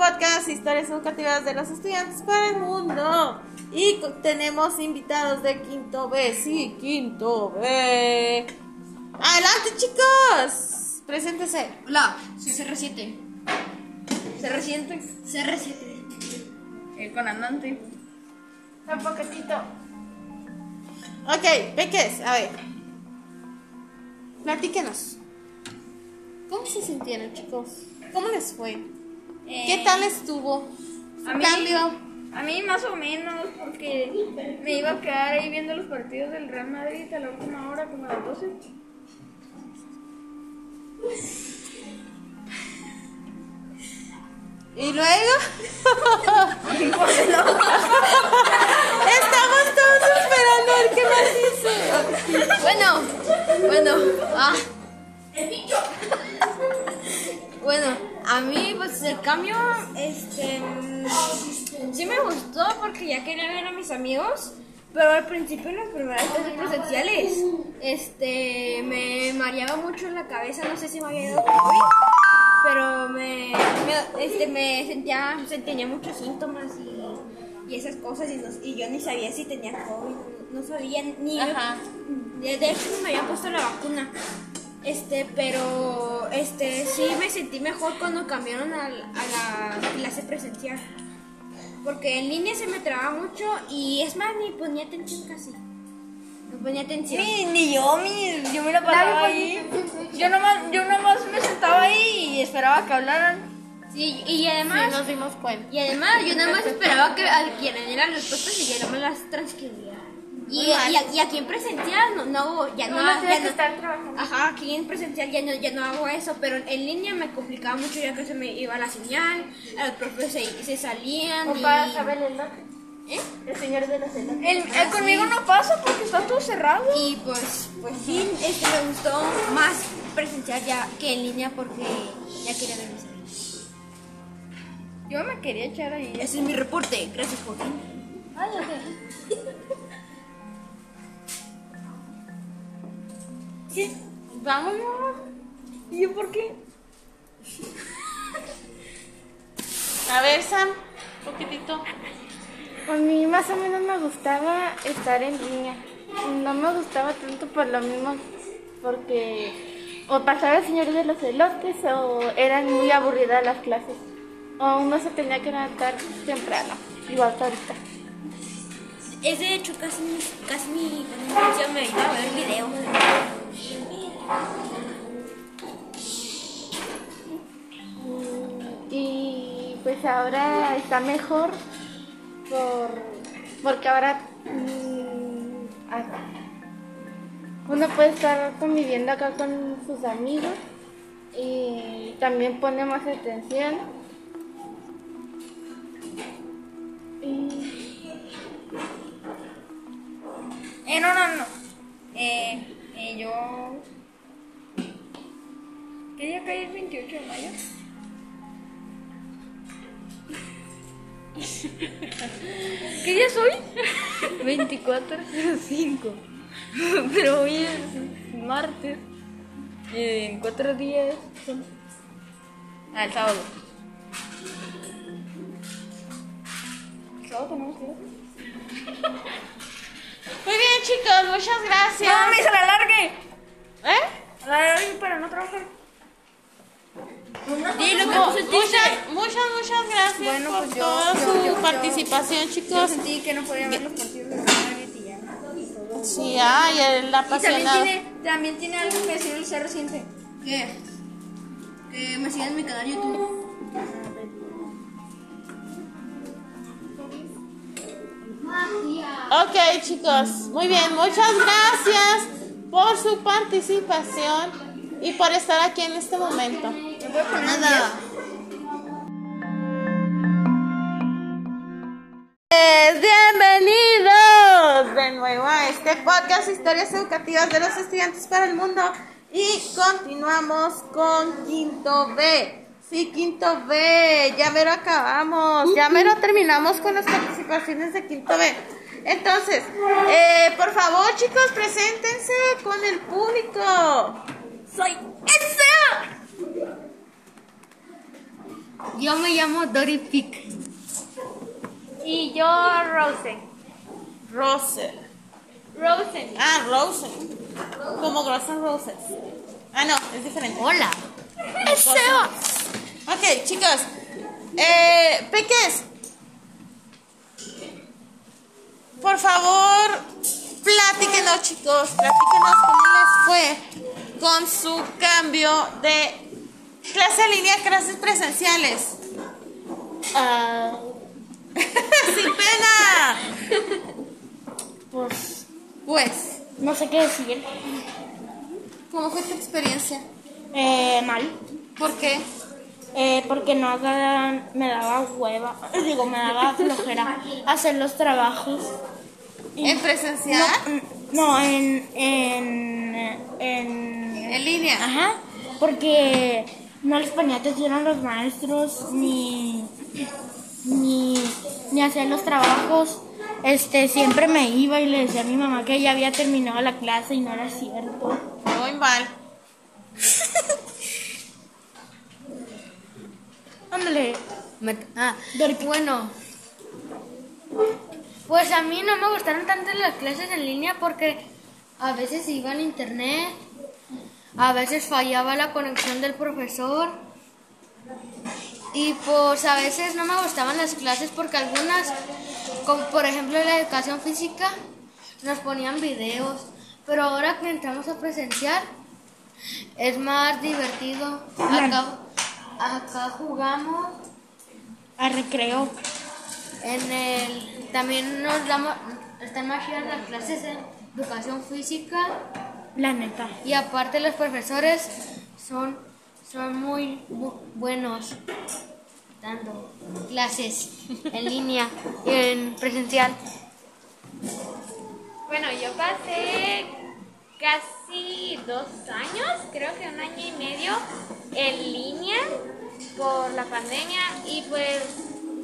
podcast Historias Educativas de los Estudiantes para el Mundo. Y tenemos invitados de Quinto B. Sí, Quinto B. Adelante, chicos. Preséntese. Hola, soy CR7. CR7. CR7. El comandante. Un poquitito. Ok, Peques, a ver. Platíquenos. ¿Cómo se sintieron, chicos? ¿Cómo les fue? ¿Qué tal estuvo? a mí- ¿Cambio? A mí más o menos, porque me iba a quedar ahí viendo los partidos del Real Madrid a la última hora, como a las 12. ¿Y luego? Estamos todos esperando a ver qué más dice. Bueno, bueno, ah. Bueno, a mí pues el cambio, este, mm, sí me gustó porque ya quería ver a mis amigos, pero al principio en las primeras clases presenciales, este, me mareaba mucho en la cabeza, no sé si me había dado COVID, pero me, me- este, me sentía, se- tenía muchos síntomas y, y esas cosas y, no- y yo ni sabía si tenía COVID, no sabía ni... Ajá. De, hecho, me habían puesto la vacuna. Este, pero este sí me sentí mejor cuando cambiaron a, la clase presencial. Porque en línea se me traba mucho y es más, ni ponía atención casi. No ponía atención. Ni, ni yo, mi, yo me la pasaba ahí. Yo nomás, yo nomás me sentaba ahí y esperaba que hablaran. Sí, y Sí, además, nos dimos cuenta. y además yo nada más esperaba que dieran las respuestas y ya no me las transcribía. Y, y, y aquí en presencial no, no ya no, ya no- trabajando. Ajá, aquí en presencial ya no, ya no hago eso, pero en línea me complicaba mucho ya que se me iba la señal, los profes se, se salían y... ¿Eh? El señor de la celda. El, el conmigo no pasa porque está todo cerrado. Y pues, pues sí, este, me gustó más presencial ya que en línea porque ya quería ver mis amigos. Yo me quería echar ahí. Ese es mi reporte, gracias Joaquín. Ay, ok. ¿Qué? Vámonos. ¿Y yo por qué? A ver, Sam, un poquitito. A mí más o menos me gustaba estar en línea. No me gustaba tanto por lo mismo, porque o pasaba el señor de los elotes o eran muy aburridas las clases. O uno se tenía que levantar temprano, igual que ahorita. Es de hecho casi mi, casi mi me iba a ver videos. Y pues ahora está mejor por, porque ahora mm, ah, uno puede estar conviviendo acá con sus amigos y también pone más atención. Eh, no, no, no. Eh, yo. ¿Qué día cae el 28 de mayo? ¿Qué día soy? 24.05. Pero hoy es martes. Y en cuatro días son... Ah, el sábado. ¿El sábado tenemos que? Muy bien, chicos, muchas gracias. No, me hice la largue. ¿Eh? La trabajar. Dilo que muchas, muchas, muchas gracias Bueno, por pues yo- toda yo- su yo- yo- participación, Yo chicos. sentí que no podía ver los partidos de la. Sí, ay, el Y también apasionado. tiene, también tiene algo que decir el ser reciente. ¿Qué? Que me sigan en mi canal YouTube. Ok, chicos, muy bien, muchas gracias por su participación y por estar aquí en este momento. Nada. Pues, Bienvenidos de nuevo a este podcast Historias Educativas de los Estudiantes para el Mundo y continuamos con Quinto B. Sí, Quinto B, ya mero acabamos, ya mero terminamos con las participaciones de Quinto B. Entonces, eh, por favor chicos, preséntense con el público. Soy ¡Esa! Yo me llamo Dory Pick. Y yo, Rosen. Rose. Rosen. Ah, Rosen. Como Guns N' Roses. Ah, no, es diferente. Hola. Ok, chicos. Eh, Peques. Por favor, platíquenos, chicos. Platíquenos cómo les fue con su cambio de clase en línea a clases presenciales. Ah, Sin pena. pues Pues, no sé qué decir. ¿cómo fue tu experiencia? Eh, mal. ¿Por qué? Eh, porque no me daba hueva, digo, me daba flojera hacer los trabajos. ¿En presencial? No, en, en, en, ¿En línea? ajá, porque no les ponía atención a los maestros ni, ni, ni hacía los trabajos. Este, siempre me iba y le decía a mi mamá que ya había terminado la clase y no era cierto. Muy mal. Ándale. Ah, bueno. Pues a mí no me gustaron tanto las clases en línea porque a veces iba al internet, a veces fallaba la conexión del profesor y pues a veces no me gustaban las clases porque algunas, como por ejemplo la educación física, nos ponían videos, pero ahora que entramos a presencial es más divertido. Acá, acá jugamos A recreo. en el también nos damos están más las clases de educación física La neta. y aparte los profesores son son muy bu- buenos dando clases en línea y en presencial. Bueno, yo pasé casi dos años, creo que un año y medio, en línea por la pandemia y pues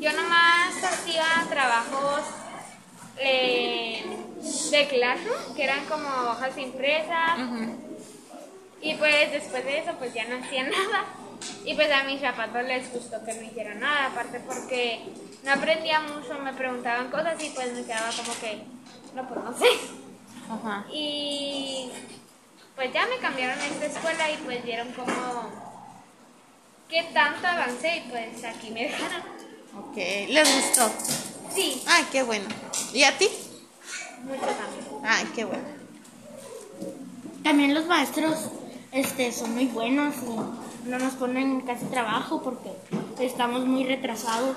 yo nomás hacía trabajos eh, de Classroom, que eran como hojas impresas y pues después de eso pues ya no hacía nada. Y pues a mis zapatos les gustó que no hiciera nada, aparte porque no aprendía mucho, me preguntaban cosas y pues me quedaba como que, no, pues no sé. Y pues ya me cambiaron a esta escuela y pues vieron como qué tanto avancé y pues aquí me dejaron. Ok, les gustó. Sí, Ay, qué bueno. ¿Y a ti? Mucho también. Ay, qué bueno. También los maestros este, son muy buenos y no nos ponen casi trabajo porque estamos muy retrasados.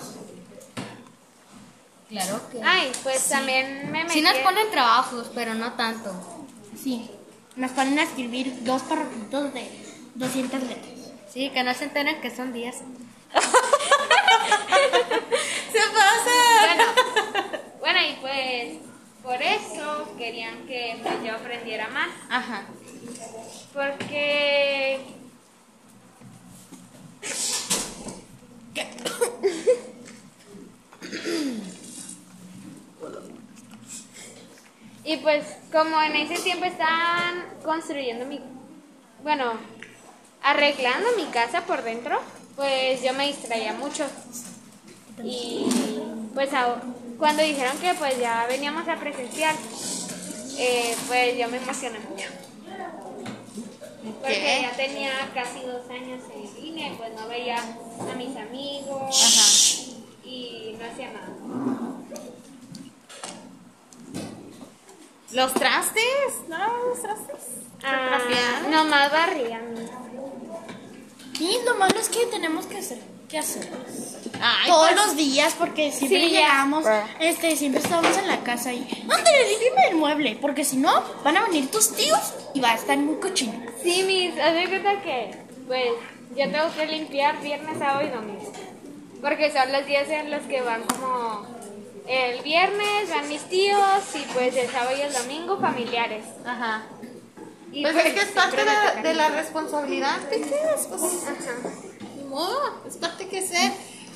Claro que. Ay, pues también me metí. Sí nos ponen trabajos, pero no tanto. Sí, nos ponen a escribir dos párrafitos de 200 letras. Sí, que no se enteren que son 10. pues por eso querían que pues, yo aprendiera más. Ajá. Porque Y pues como en ese tiempo estaban construyendo mi, bueno, arreglando mi casa por dentro, pues yo me distraía mucho. Y pues ahora- cuando dijeron que pues ya veníamos a presenciar, eh, pues yo me emocioné mucho. Porque ya tenía casi dos años en línea y pues no veía a mis amigos Ajá. y no hacía nada. ¿Los trastes? ¿No los trastes? Ah, nomás barría. mi. Y lo malo es que tenemos que hacer, que hacer Ay, todos pues, los días porque siempre Sí, ya. llegamos, este, siempre estamos en la casa y ándale, límpiame el mueble, porque si no van a venir tus tíos y va a estar muy cochino. Sí, mis, haz de cuenta que, pues, yo tengo que limpiar viernes, sábado y domingo. Porque son los días en los que van como el viernes van mis tíos y pues el sábado y el domingo familiares. Ajá. Y Pues es que es parte de, la responsabilidad, Peques. Pues, Ajá. Modo, es parte que ser.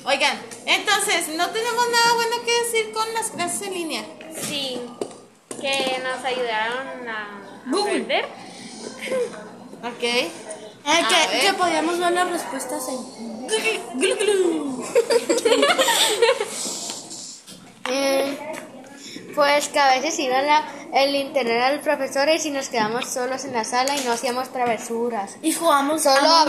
Oigan, entonces, no tenemos nada bueno que decir con las clases en línea. Sí, que nos ayudaron a Google. aprender. Ok. Ah, que, que podíamos ver las respuestas en Glu, glu. Eh, pues que a veces iba la, el internet al profesor y si nos quedamos solos en la sala y no hacíamos travesuras. Y jugamos Solo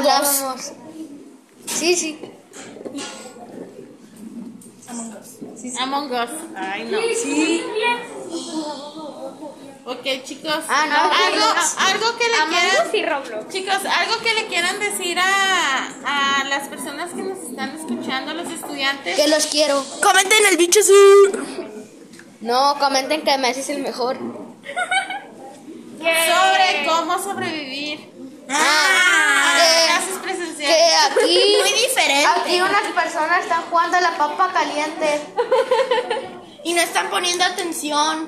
Among Us. Sí, sí. Among Us. Ay, no. Sí. Ok, chicos. Ah, no, algo, algo que le Among quieran. Us y Roblox. Chicos, algo que le quieran decir a, a las personas que nos están escuchando, los estudiantes. Que los quiero. Comenten el bicho azul. No, comenten que Messi es el mejor. Sobre cómo sobrevivir Ah, a las que- clases que presenciales. aquí, Muy diferente. aquí unas personas están jugando a la papa caliente. Y no están poniendo atención.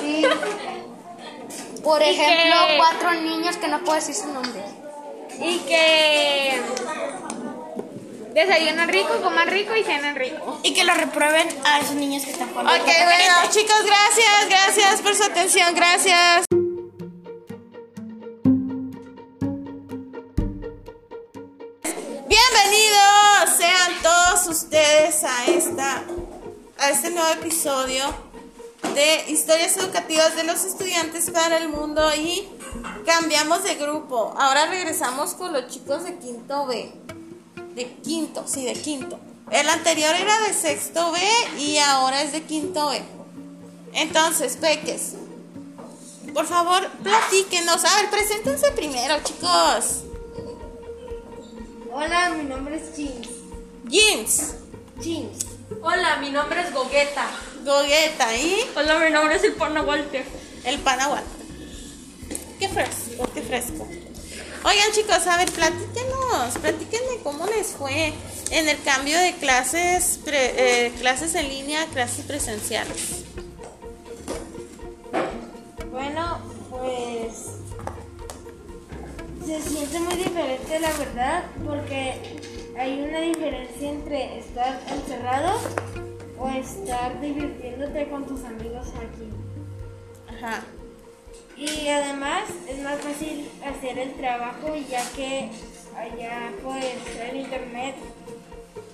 Sí. Por Y ejemplo, que- cuatro niños que no puedo decir su nombre. Y que desayunan rico, coman rico y cenan rico. Y que lo reprueben a esos niños que están jugando. Ok, bueno, chicos, gracias, gracias por su atención, gracias. A esta a este nuevo episodio de historias educativas de los estudiantes para el mundo y cambiamos de grupo. Ahora regresamos con los chicos de quinto B. De quinto, sí, de quinto. El anterior era de sexto B y ahora es de quinto B. Entonces, Peques, por favor, platíquenos. A ver, preséntense primero, chicos. Hola, mi nombre es James. Jeans, James. Hola, mi nombre es Gogueta. Gogueta y Hola, mi nombre es el Pana Walter. el panahual. Qué fresco, qué fresco. Oigan, chicos, a ver, platíquenos, platíquenme cómo les fue en el cambio de clases, pre- eh, clases en línea a clases presenciales. Bueno, pues se siente muy diferente la verdad porque hay una diferencia entre estar encerrado o estar divirtiéndote con tus amigos aquí. Ajá. Y además es más fácil hacer el trabajo ya que allá pues el internet,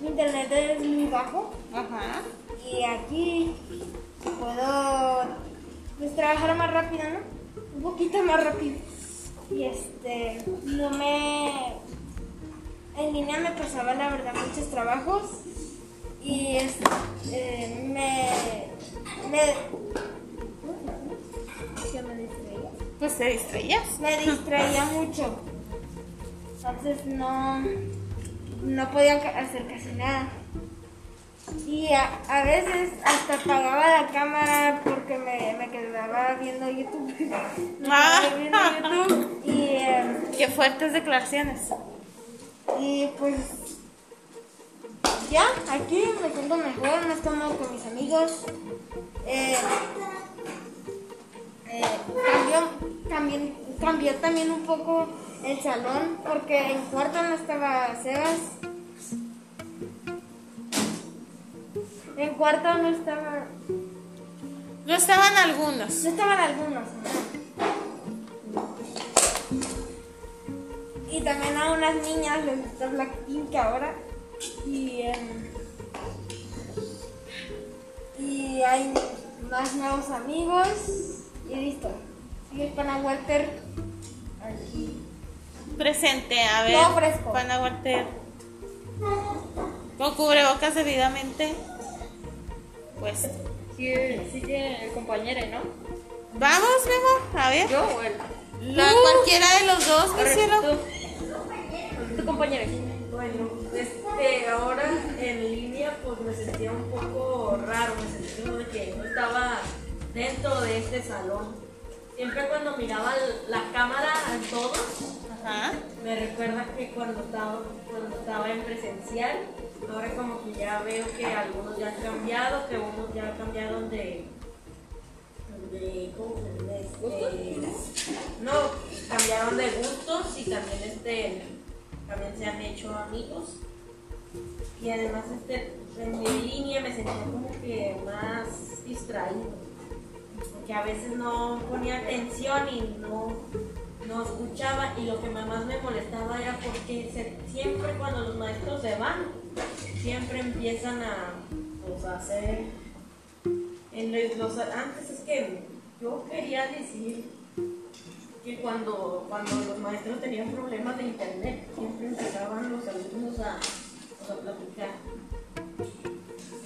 el internet es muy bajo Ajá. y aquí puedo pues trabajar más rápido, ¿no? Un poquito más rápido. Y este, no me... En línea me pasaba la verdad muchos trabajos y es, eh, me... me ¿Qué me distraía? Pues te distraías. me distraía mucho. Entonces no, no podía hacer casi nada. Y a, a veces hasta apagaba la cámara porque me, me quedaba viendo YouTube. Me Ah. quedaba viendo YouTube. Y, eh, Qué fuertes declaraciones. Y pues ya, aquí me siento mejor, más cómodo con mis amigos. Eh, eh, cambió, también, cambió también un poco el salón porque en cuarto no estaba Sebas. En cuarto no estaba, No estaban algunos. no estaban algunos. Y también a unas niñas les gusta Blackpink ahora. Y, em, y hay más nuevos amigos. Y listo. Sigue el pana Walter. Aquí. Presente, a ver. Todo fresco. Pana Walter. Con cubrebocas debidamente. Pues. Sí, sí que el compañero, ¿no? Vamos, Memo. A ver. ¿Yo o él? La, cualquiera de los dos, mi cielo. Tú, tu compañero. Bueno, este, ahora en línea pues me sentía un poco raro, me sentía como de que no estaba dentro de este salón. Siempre cuando miraba la cámara a todos, Ajá. me recuerda que cuando estaba, cuando estaba en presencial, ahora como que ya veo que algunos ya han cambiado, que unos ya cambiaron de... de ¿cómo se dice? Este, no, cambiaron de gustos y también este también se han hecho amigos. Y además este en mi línea me sentía como que más distraído. Porque a veces no ponía atención y no no escuchaba y lo que más me molestaba era porque siempre cuando los maestros se van, siempre empiezan a, pues, hacer... Los- antes es que yo quería decir que cuando, cuando los maestros tenían problemas de internet, siempre empezaban los alumnos a, a platicar.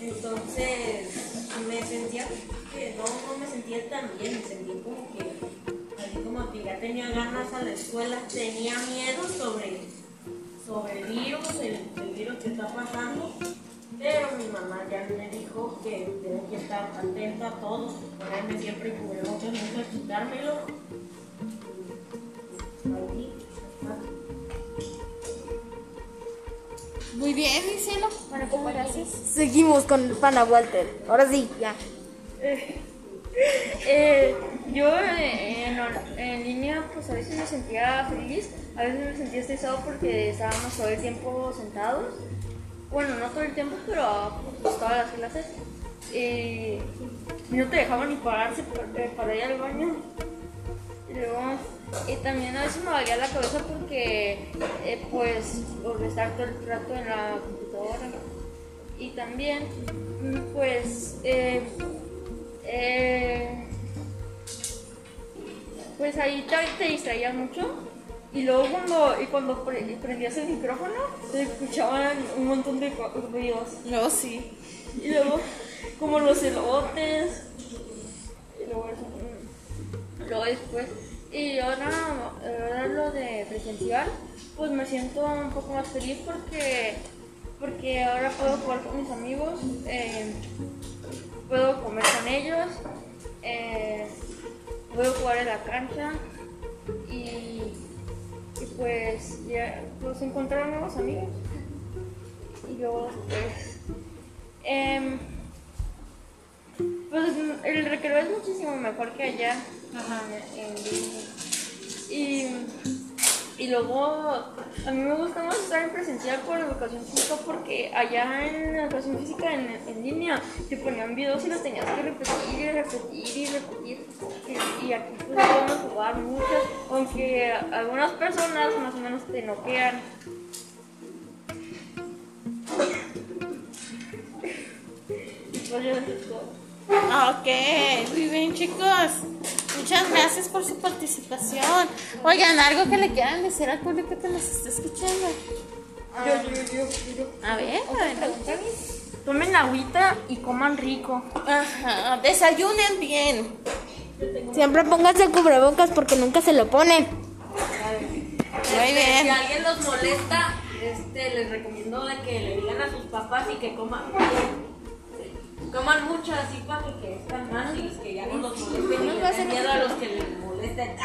Entonces me sentía que no, no me sentía tan bien, me sentía como que, así como que ya tenía ganas a la escuela, tenía miedo sobre, sobre el virus, el, el virus que está pasando, pero mi mamá ya me dijo que tengo que estar atenta a todo, ponerme siempre cubrebocas, nunca quitármelo. Muy bien, mi cielo. Bueno, pues gracias. Seguimos con el pana Walter. Ahora sí, ya. Eh, yo eh, en, en línea pues a veces me sentía feliz, a veces me sentía estresado porque estábamos todo el tiempo sentados. Bueno, no todo el tiempo, pero pues, todas las clases. Eh, y no te dejaban ni pararse para, eh, para ir al baño. Y luego, y también a veces me valía la cabeza porque, eh, pues, por estar todo el rato en la computadora. Y también, pues, eh, eh, pues ahí te, te distraías mucho. Y luego cuando, y cuando pre- prendías el micrófono, se escuchaban un montón de ruidos. No, sí. Y luego, como los elotes. Y luego, eso, luego después. Y ahora, ahora lo de presencial, pues me siento un poco más feliz porque, porque ahora puedo jugar con mis amigos, eh, puedo comer con ellos, eh, puedo jugar en la cancha y, pues ya pues encontrar nuevos amigos. Y luego pues Em, pues el recreo es muchísimo mejor que allá. En, línea. y, y luego a mí me gusta más estar en presencial por educación física porque allá en educación física en, en línea te ponían videos y los tenías que repetir y repetir y repetir. Y, y aquí pues podemos jugar muchas, aunque algunas personas más o menos te noquean. Y pues todo. Ok, muy bien, chicos. Muchas gracias por su participación. Oigan, algo que le quieran decir al público que nos está escuchando. Yo, yo, yo, yo. A ver. Tomen agüita y coman rico. Ajá, desayunen bien. Siempre pónganse cubrebocas porque nunca se lo ponen. Muy Si bien. alguien los molesta, este, les recomiendo de que le digan a sus papás y que coman coman mucho así para que están más y que ya no los molesten y les den miedo a los que les molesten.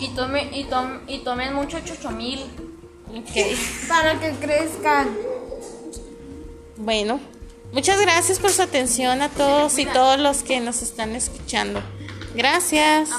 Y, tome, y, tom, y tomen mucho chochomil. Ok. Para que crezcan. Bueno, muchas gracias por su atención a todos y todos los que nos están escuchando. Gracias.